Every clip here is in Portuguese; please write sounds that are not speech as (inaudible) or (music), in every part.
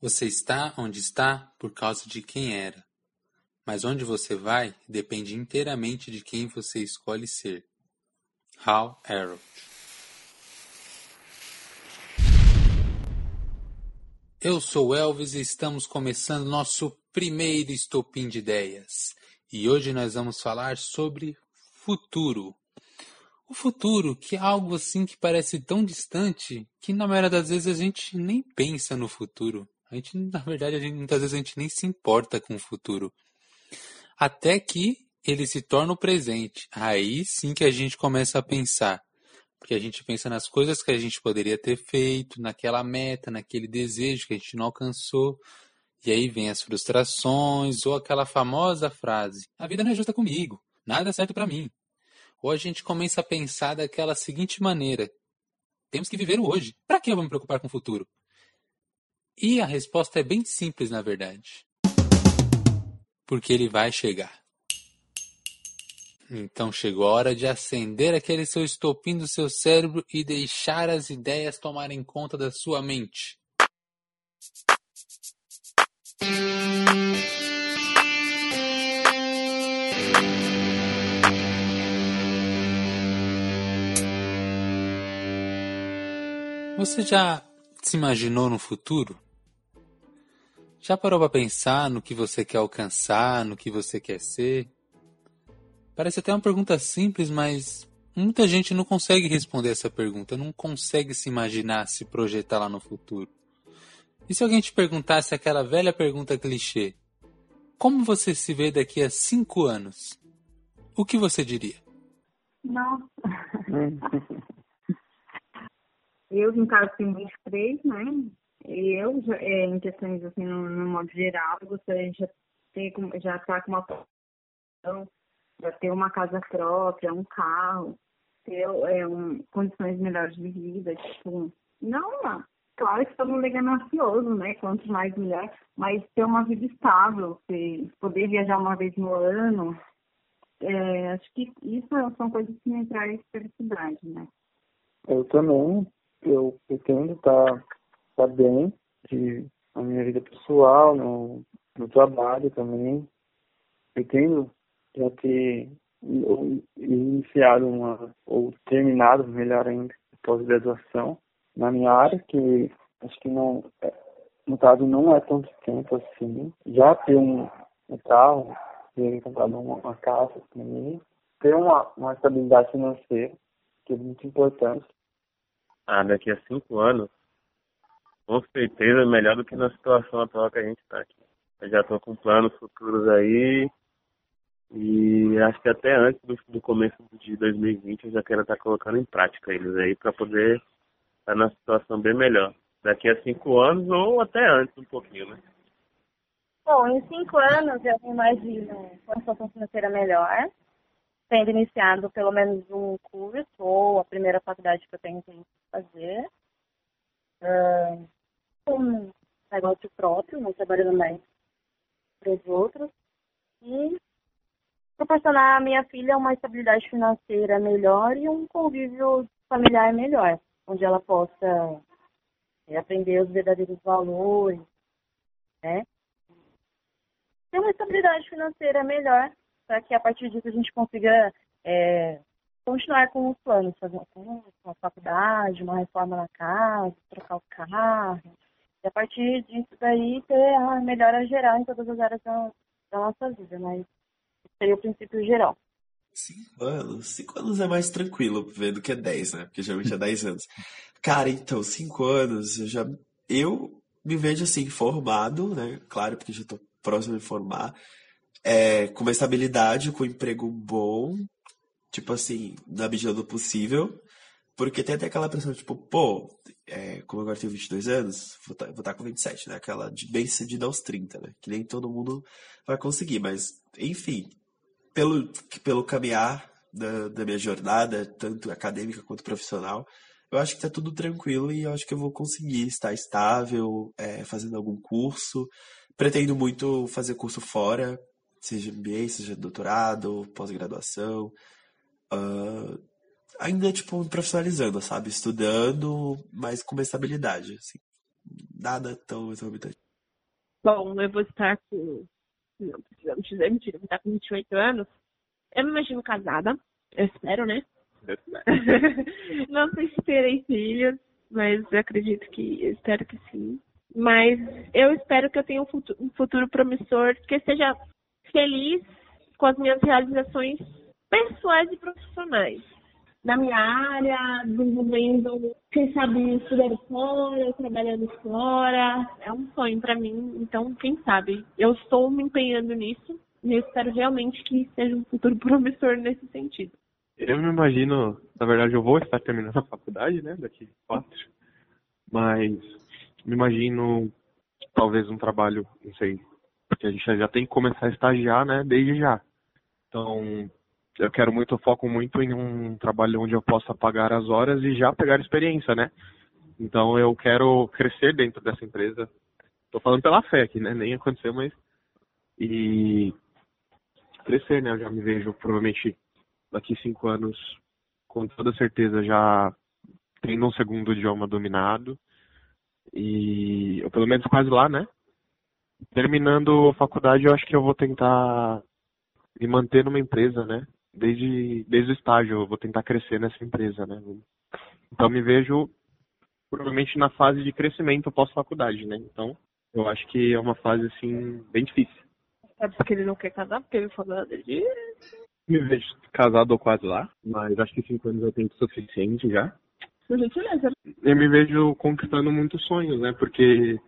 Você está onde está por causa de quem era, mas onde você vai depende inteiramente de quem você escolhe ser. Hal Arrow Eu sou Elvis e estamos começando nosso primeiro estopim de ideias. E hoje nós vamos falar sobre futuro. O futuro, que é algo assim que parece tão distante que na maioria das vezes a gente nem pensa no futuro. A gente, na verdade, a gente, muitas vezes a gente nem se importa com o futuro. Até que ele se torna o presente. Aí sim que a gente começa a pensar. Porque a gente pensa nas coisas que a gente poderia ter feito, naquela meta, naquele desejo que a gente não alcançou. E aí vem as frustrações ou aquela famosa frase: A vida não é justa comigo, nada é certo para mim. Ou a gente começa a pensar daquela seguinte maneira: Temos que viver o hoje. Para que eu vou me preocupar com o futuro? E a resposta é bem simples, na verdade. Porque ele vai chegar. Então chegou a hora de acender aquele seu estopim do seu cérebro e deixar as ideias tomarem conta da sua mente. Você já se imaginou no futuro? Já parou para pensar no que você quer alcançar, no que você quer ser? Parece até uma pergunta simples, mas muita gente não consegue responder essa pergunta, não consegue se imaginar, se projetar lá no futuro. E se alguém te perguntasse aquela velha pergunta clichê: Como você se vê daqui a cinco anos? O que você diria? Nossa. (laughs) eu, no caso, tenho 23, né? Eu, é, em questões assim, no, no modo geral, gostaria de já ter, já estar tá com uma posição, já ter uma casa própria, um carro, ter é, um, condições melhores de vida, tipo, não, não. Claro que todo mundo é ganancioso, né? Quanto mais melhor, mas ter uma vida estável, poder viajar uma vez no ano, é, acho que isso são coisas que me trazem felicidade, né? Eu também, eu pretendo estar tá bem de, na minha vida pessoal, no, no trabalho também. Pretendo já ter iniciado uma, ou terminado, melhor ainda, pós-graduação na minha área, que acho que não, no caso, não é tanto tempo assim. Já ter um, um carro, ter comprado uma, uma casa também, ter uma, uma estabilidade financeira, que é muito importante. Ah, daqui a cinco anos, com certeza melhor do que na situação atual que a gente está aqui. Eu já estou com planos futuros aí e acho que até antes do, do, começo de 2020 eu já quero estar tá colocando em prática eles aí para poder estar tá na situação bem melhor. Daqui a cinco anos ou até antes um pouquinho, né? Bom, em cinco anos eu imagino uma situação financeira melhor, tendo iniciado pelo menos um curso ou a primeira faculdade que eu tenho que fazer. Uh, um negócio próprio, não trabalhando mais para os outros. E proporcionar à minha filha uma estabilidade financeira melhor e um convívio familiar melhor, onde ela possa é, aprender os verdadeiros valores, né? Ter uma estabilidade financeira melhor, para que a partir disso a gente consiga é, continuar com os planos, fazer um uma faculdade, uma reforma na casa, trocar o carro, e a partir disso daí ter a melhora geral em todas as áreas da, da nossa vida, mas seria o princípio geral. Cinco anos? Cinco anos é mais tranquilo ver do que dez, né? Porque geralmente é (laughs) dez anos. Cara, então, cinco anos, eu já. Eu me vejo assim, formado, né? Claro, porque já tô próximo de formar. É, com uma estabilidade, com um emprego bom, tipo assim, na medida do possível. Porque tem até aquela pressão, tipo, pô, é, como agora tenho 22 anos, vou estar tá, tá com 27, né? Aquela de bem cedida aos 30, né? Que nem todo mundo vai conseguir, mas, enfim, pelo, pelo caminhar da, da minha jornada, tanto acadêmica quanto profissional, eu acho que tá tudo tranquilo e eu acho que eu vou conseguir estar estável, é, fazendo algum curso. Pretendo muito fazer curso fora, seja MBA, seja doutorado, pós-graduação. Uh, ainda, tipo, me profissionalizando, sabe? Estudando, mas com uma estabilidade, assim. Nada tão exorbitante. bom, eu vou estar com. Não precisamos dizer mentira, eu vou estar com 28 anos. Eu me imagino casada, eu espero, né? (laughs) não sei se terei filhos, mas eu acredito que, eu espero que sim. Mas eu espero que eu tenha um futuro, um futuro promissor, que eu seja feliz com as minhas realizações pessoais e profissionais. Na minha área, desenvolvendo, quem sabe, estudando fora, trabalhando fora. É um sonho para mim, então, quem sabe? Eu estou me empenhando nisso e eu espero realmente que seja um futuro (laughs) promissor nesse sentido. Eu me imagino, na verdade, eu vou estar terminando a faculdade, né, daqui quatro, mas me imagino talvez um trabalho, não sei, porque a gente já tem que começar a estagiar, né, desde já. Então, eu quero muito, eu foco muito em um trabalho onde eu possa pagar as horas e já pegar experiência, né? Então, eu quero crescer dentro dessa empresa. Tô falando pela fé aqui, né? Nem aconteceu, mas e crescer, né? Eu já me vejo provavelmente daqui cinco anos, com toda certeza, já tendo um segundo idioma dominado e ou pelo menos quase lá, né? Terminando a faculdade, eu acho que eu vou tentar me manter numa empresa, né? Desde, desde o estágio, eu vou tentar crescer nessa empresa, né? Então me vejo provavelmente na fase de crescimento pós-faculdade, né? Então eu acho que é uma fase assim bem difícil. É porque ele não quer casar, porque ele falou dele. Me vejo casado ou quase lá, mas acho que cinco anos é tempo suficiente já. Por gentileza. Eu me vejo conquistando muitos sonhos, né? Porque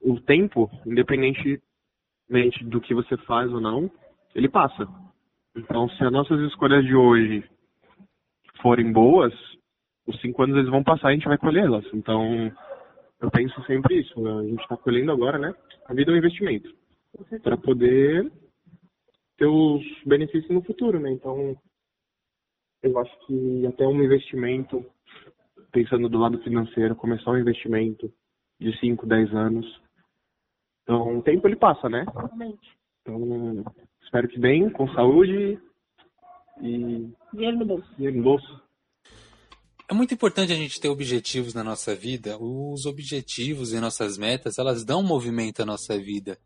o tempo, independentemente do que você faz ou não, ele passa. Então, se as nossas escolhas de hoje forem boas, os cinco anos eles vão passar e a gente vai colhê-las. Então, eu penso sempre isso. Né? A gente está colhendo agora, né? A vida é um investimento para poder ter os benefícios no futuro, né? Então, eu acho que até um investimento, pensando do lado financeiro, começar um investimento de 5, 10 anos. Então, o tempo ele passa, né? Então, espero que bem, com saúde e. Dinheiro no bolso. Dinheiro no bolso. É muito importante a gente ter objetivos na nossa vida. Os objetivos e nossas metas, elas dão movimento à nossa vida.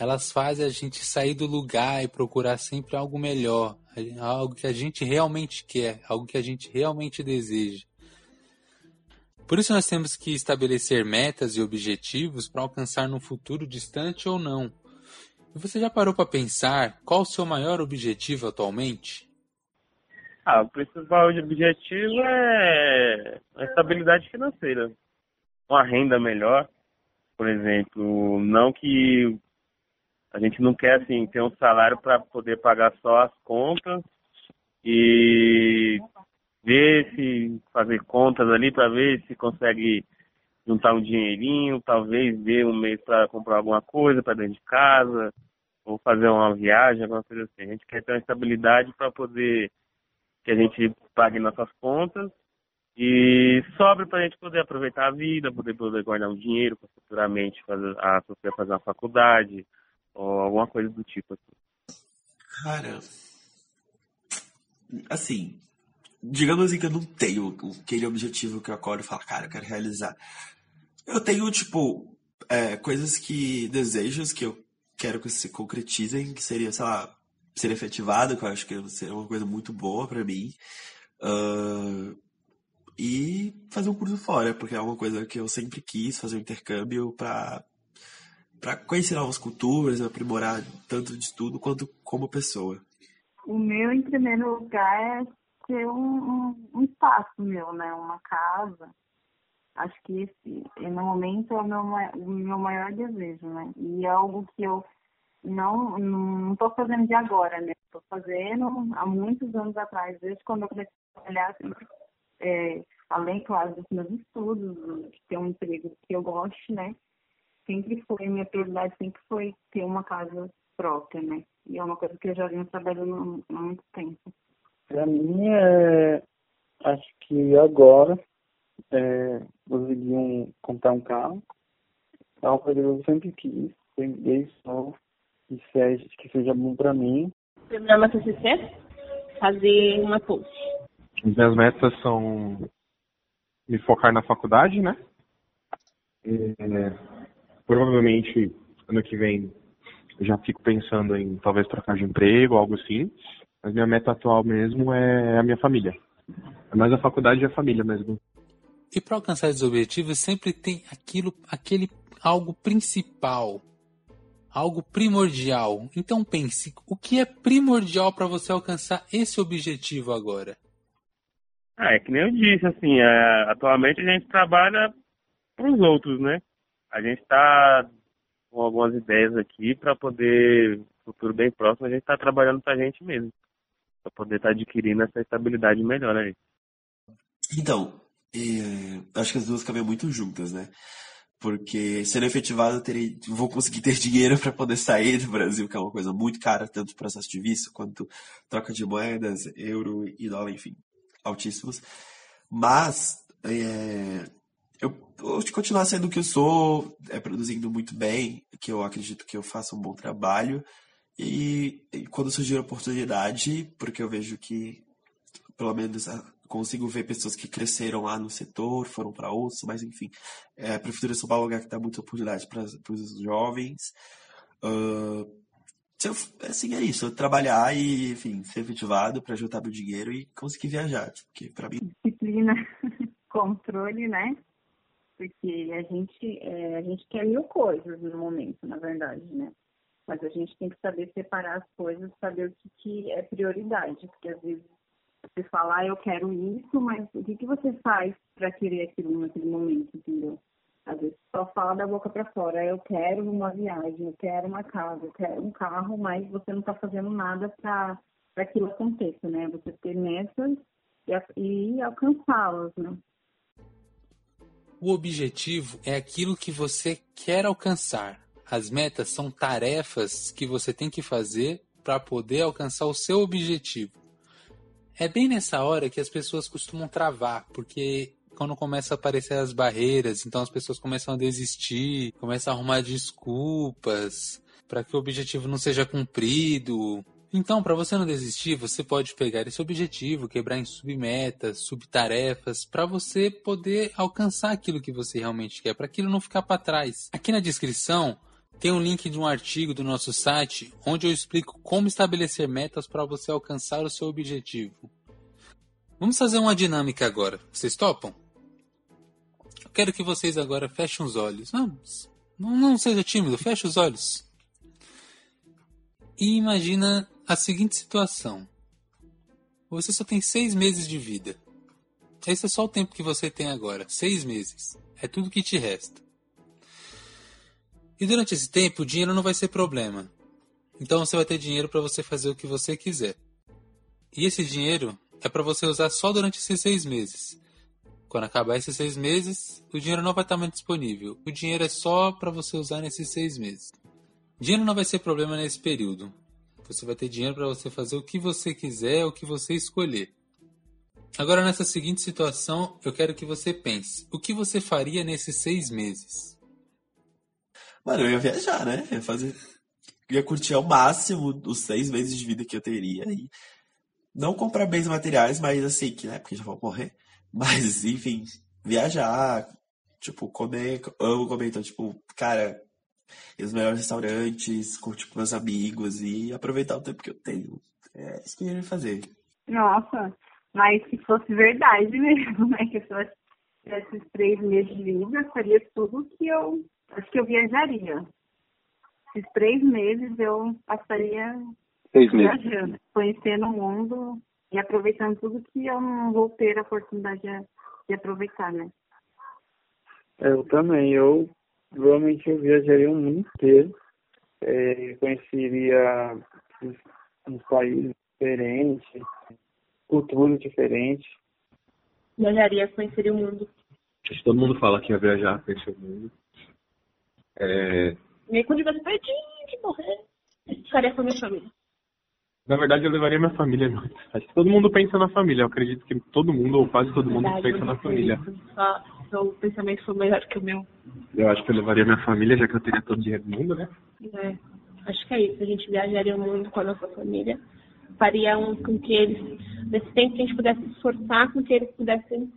Elas fazem a gente sair do lugar e procurar sempre algo melhor, algo que a gente realmente quer, algo que a gente realmente deseja. Por isso nós temos que estabelecer metas e objetivos para alcançar no futuro distante ou não. Você já parou para pensar qual o seu maior objetivo atualmente? Ah, o principal objetivo é a estabilidade financeira. Uma renda melhor, por exemplo. Não que a gente não quer assim ter um salário para poder pagar só as contas e ver se fazer contas ali para ver se consegue juntar um dinheirinho, talvez ver um mês para comprar alguma coisa para dentro de casa, ou fazer uma viagem, alguma coisa assim. A gente quer ter uma estabilidade para poder que a gente pague nossas contas e sobre para a gente poder aproveitar a vida, poder, poder guardar um dinheiro para futuramente fazer, a Sofia fazer uma faculdade ou alguma coisa do tipo. Assim. Cara, assim, digamos assim que eu não tenho aquele objetivo que eu acordo e falo, cara, eu quero realizar. Eu tenho, tipo, é, coisas que, desejos que eu quero que se concretizem, que seria, sei lá, ser efetivado, que eu acho que seria uma coisa muito boa para mim. Uh, e fazer um curso fora, porque é uma coisa que eu sempre quis, fazer um intercâmbio para para conhecer novas culturas, aprimorar tanto de estudo quanto como pessoa. O meu, em primeiro lugar, é ter um, um, um espaço meu, né? Uma casa. Acho que esse, no momento, é o meu, o meu maior desejo, né? E é algo que eu não não estou fazendo de agora, né? Estou fazendo há muitos anos atrás, desde quando eu comecei a trabalhar, é, além, claro, dos meus estudos, de ter um emprego que eu goste, né? Sempre foi, minha prioridade sempre foi ter uma casa própria, né? E é uma coisa que eu já venho trabalhando há muito tempo. Para mim, é, acho que agora é, conseguir um, comprar um carro. É uma coisa que eu sempre quis, desde novo, que seja, que seja bom para mim. Terminar uma TCC, fazer uma post. Minhas metas são me focar na faculdade, né? É, provavelmente ano que vem eu já fico pensando em talvez trocar de emprego, algo assim. Mas minha meta atual mesmo é a minha família. É mais a faculdade e a família mesmo. E para alcançar esses objetivos sempre tem aquilo, aquele algo principal, algo primordial. Então pense, o que é primordial para você alcançar esse objetivo agora? Ah, é que nem eu disse, assim, é, atualmente a gente trabalha para os outros, né? A gente está com algumas ideias aqui para poder, futuro bem próximo, a gente está trabalhando para a gente mesmo, para poder estar tá adquirindo essa estabilidade melhor aí. Então, é, acho que as duas caminham muito juntas, né? Porque sendo efetivado, eu terei, vou conseguir ter (laughs) dinheiro para poder sair do Brasil, que é uma coisa muito cara, tanto processo de visto quanto troca de moedas, euro e dólar, enfim, altíssimos. Mas é, eu, vou continuar sendo o que eu sou, é, produzindo muito bem, que eu acredito que eu faço um bom trabalho. E, e quando surgir a oportunidade, porque eu vejo que, pelo menos consigo ver pessoas que cresceram lá no setor, foram para outros, mas enfim, é, a Prefeitura de São Paulo é um lugar que dá muita oportunidade para os jovens. Uh, eu, assim, é isso, trabalhar e, enfim, ser efetivado para juntar meu dinheiro e conseguir viajar, porque para mim... Disciplina, (laughs) controle, né? Porque a gente, é, a gente quer mil coisas no momento, na verdade, né? Mas a gente tem que saber separar as coisas, saber o que, que é prioridade, porque às vezes você fala, ah, eu quero isso, mas o que, que você faz para querer aquilo naquele momento, entendeu? Às vezes só fala da boca para fora, eu quero uma viagem, eu quero uma casa, eu quero um carro, mas você não está fazendo nada para aquilo aconteça, né? Você ter metas e, e alcançá-las, né? O objetivo é aquilo que você quer alcançar. As metas são tarefas que você tem que fazer para poder alcançar o seu objetivo. É bem nessa hora que as pessoas costumam travar, porque quando começa a aparecer as barreiras, então as pessoas começam a desistir, começam a arrumar desculpas para que o objetivo não seja cumprido. Então, para você não desistir, você pode pegar esse objetivo, quebrar em submetas, subtarefas, para você poder alcançar aquilo que você realmente quer, para aquilo não ficar para trás. Aqui na descrição tem um link de um artigo do nosso site onde eu explico como estabelecer metas para você alcançar o seu objetivo. Vamos fazer uma dinâmica agora. Vocês topam? Eu quero que vocês agora fechem os olhos. Vamos. Não, não seja tímido, feche os olhos. E imagina a seguinte situação. Você só tem seis meses de vida. Esse é só o tempo que você tem agora. Seis meses. É tudo que te resta. E durante esse tempo, o dinheiro não vai ser problema. Então você vai ter dinheiro para você fazer o que você quiser. E esse dinheiro é para você usar só durante esses seis meses. Quando acabar esses seis meses, o dinheiro não vai estar mais disponível. O dinheiro é só para você usar nesses seis meses. Dinheiro não vai ser problema nesse período. Você vai ter dinheiro para você fazer o que você quiser, o que você escolher. Agora, nessa seguinte situação, eu quero que você pense: o que você faria nesses seis meses? Mano, eu ia viajar, né? Eu ia fazer. Ia curtir ao máximo os seis meses de vida que eu teria e não comprar bens materiais, mas assim, que né, porque já vou morrer. (laughs) Mas, enfim, viajar, tipo, comer, amo comer, então, tipo, cara, ir nos melhores restaurantes, curtir com meus amigos e aproveitar o tempo que eu tenho. É isso que eu ia fazer. Nossa, mas se fosse verdade mesmo, (laughs) né? Que eu esses três meses de vida, faria tudo que eu. Acho que eu viajaria. Esses três meses eu passaria Seis meses. viajando, conhecendo o mundo e aproveitando tudo que eu não vou ter a oportunidade de, de aproveitar, né? Eu também. Eu Provavelmente eu viajaria o mundo inteiro, é, conheceria uns países diferentes, culturas diferentes. Viajaria, conheceria o mundo. Acho que todo mundo fala que ia viajar, conhecer o mundo. É... E quando tivesse pertinho de morrer, ficaria com a minha família. Na verdade, eu levaria minha família. Acho que todo mundo pensa na família. Eu acredito que todo mundo, ou quase todo mundo, verdade, pensa na família. Só, seu pensamento foi melhor que o meu. Eu acho que eu levaria minha família, já que eu teria todo o dinheiro do mundo, né? É, acho que é isso. A gente viajaria o mundo com a nossa família. Faria um, com que eles, nesse tempo que a gente pudesse se esforçar, com que eles pudessem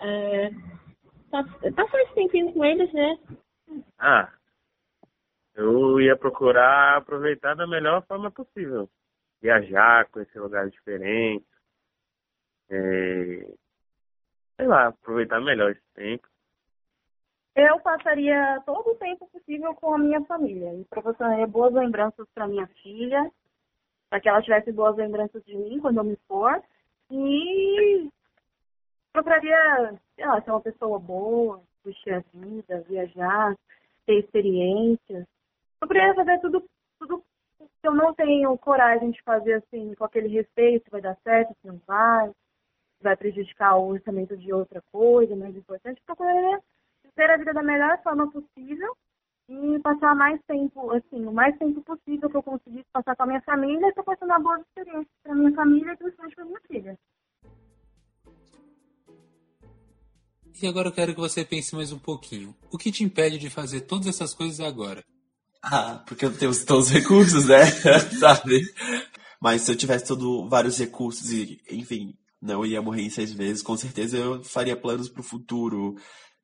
é, passar esse tempinho com eles, né? Ah, eu ia procurar aproveitar da melhor forma possível. Viajar, conhecer lugares diferentes. É, sei lá, aproveitar melhor esse tempo. Eu passaria todo o tempo possível com a minha família e proporcionaria boas lembranças para minha filha, para que ela tivesse boas lembranças de mim quando eu me for. E procuraria, sei lá, ser uma pessoa boa, curtir a vida, viajar, ter experiências. Procuraria fazer tudo, tudo que eu não tenho coragem de fazer assim, com aquele respeito, vai dar certo, se não vai, vai prejudicar o orçamento de outra coisa, mais importante, procuraria ter a vida da melhor forma possível e passar mais tempo, assim, o mais tempo possível que eu conseguisse passar com a minha família e proporcionar boas experiências para minha família e principalmente para minha filha. E agora eu quero que você pense mais um pouquinho. O que te impede de fazer todas essas coisas agora? Ah, porque eu tenho todos os recursos, né? (laughs) Sabe? Mas se eu tivesse todo, vários recursos e, enfim, não ia morrer em seis vezes, com certeza eu faria planos para o futuro.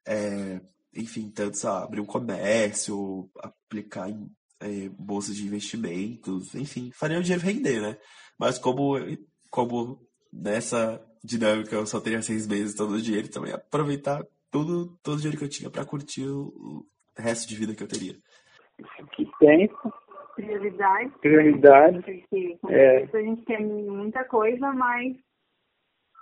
É, enfim, tanto sabe, abrir um comércio, aplicar em é, bolsas de investimentos, enfim, faria o dinheiro render, né? Mas como, como nessa dinâmica eu só teria seis meses todo o dinheiro, então ia aproveitar tudo, todo o dinheiro que eu tinha para curtir o, resto de vida que eu teria. Que tempo. Prioridade. Prioridade. Porque É. a gente quer muita coisa, mas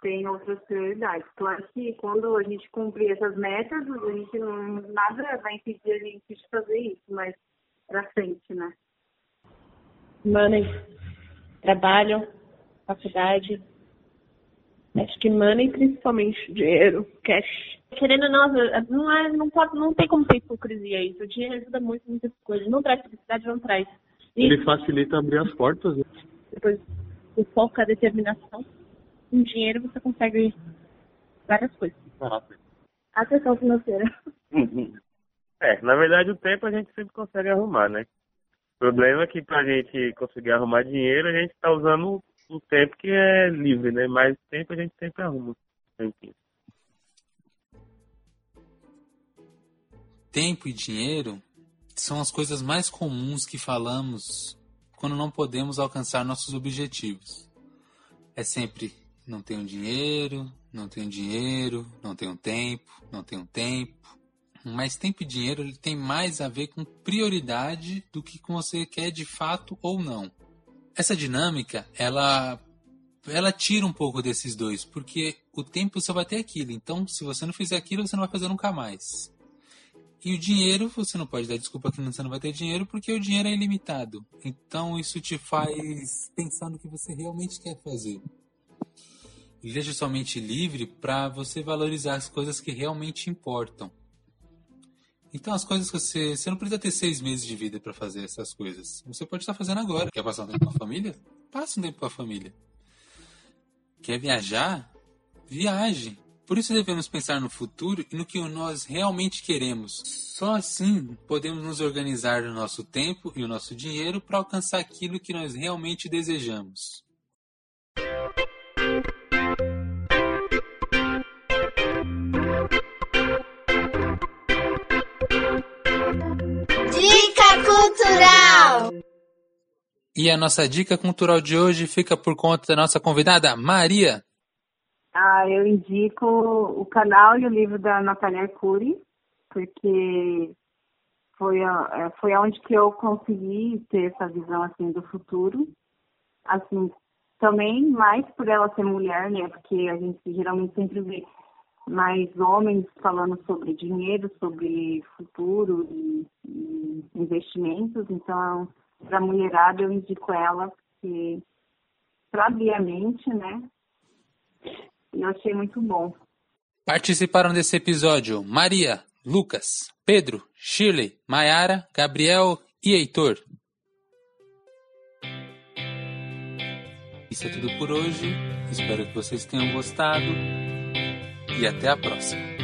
tem outras prioridades. Claro que quando a gente cumprir essas metas, a gente não, nada vai impedir a gente de fazer isso, mas pra frente, né? Money, trabalho, faculdade. Acho que money, principalmente dinheiro, cash. Querendo ou não, não, é, não, pode, não tem como ter hipocrisia isso. O dinheiro ajuda muito em muitas coisas. Não traz felicidade, não traz. E Ele facilita abrir as portas. né? depois o foco, a determinação. Com dinheiro você consegue várias coisas. A questão financeira. (laughs) É, na verdade o tempo a gente sempre consegue arrumar, né? O problema é que pra gente conseguir arrumar dinheiro, a gente tá usando um tempo que é livre, né? Mas tempo a gente sempre arruma. Enfim. Tempo e dinheiro são as coisas mais comuns que falamos quando não podemos alcançar nossos objetivos. É sempre não tenho dinheiro, não tenho dinheiro, não tenho tempo, não tenho tempo. Mas tempo e dinheiro ele tem mais a ver com prioridade do que com você quer de fato ou não. Essa dinâmica, ela ela tira um pouco desses dois, porque o tempo só vai ter aquilo. Então, se você não fizer aquilo, você não vai fazer nunca mais. E o dinheiro, você não pode dar desculpa que você não vai ter dinheiro, porque o dinheiro é ilimitado. Então, isso te faz pensar no que você realmente quer fazer. E deixa sua mente livre para você valorizar as coisas que realmente importam. Então, as coisas que você. Você não precisa ter seis meses de vida para fazer essas coisas. Você pode estar fazendo agora. Quer passar um tempo com a família? Passa um tempo com a família. Quer viajar? Viaje. Por isso devemos pensar no futuro e no que nós realmente queremos. Só assim podemos nos organizar o nosso tempo e o nosso dinheiro para alcançar aquilo que nós realmente desejamos. Cultural. E a nossa dica cultural de hoje fica por conta da nossa convidada, Maria. Ah, eu indico o canal e o livro da Natália Arcuri, porque foi, a- é, foi onde que eu consegui ter essa visão assim do futuro. Assim, também mais por ela ser mulher, né? Porque a gente geralmente sempre vê mais homens falando sobre dinheiro, sobre futuro e, e investimentos. Então, para a mulherada eu indico ela, porque para abrir a mente, né? E eu achei muito bom. Participaram desse episódio Maria, Lucas, Pedro, Shirley, Maiara, Gabriel e Heitor. Isso é tudo por hoje. Espero que vocês tenham gostado. E até a próxima.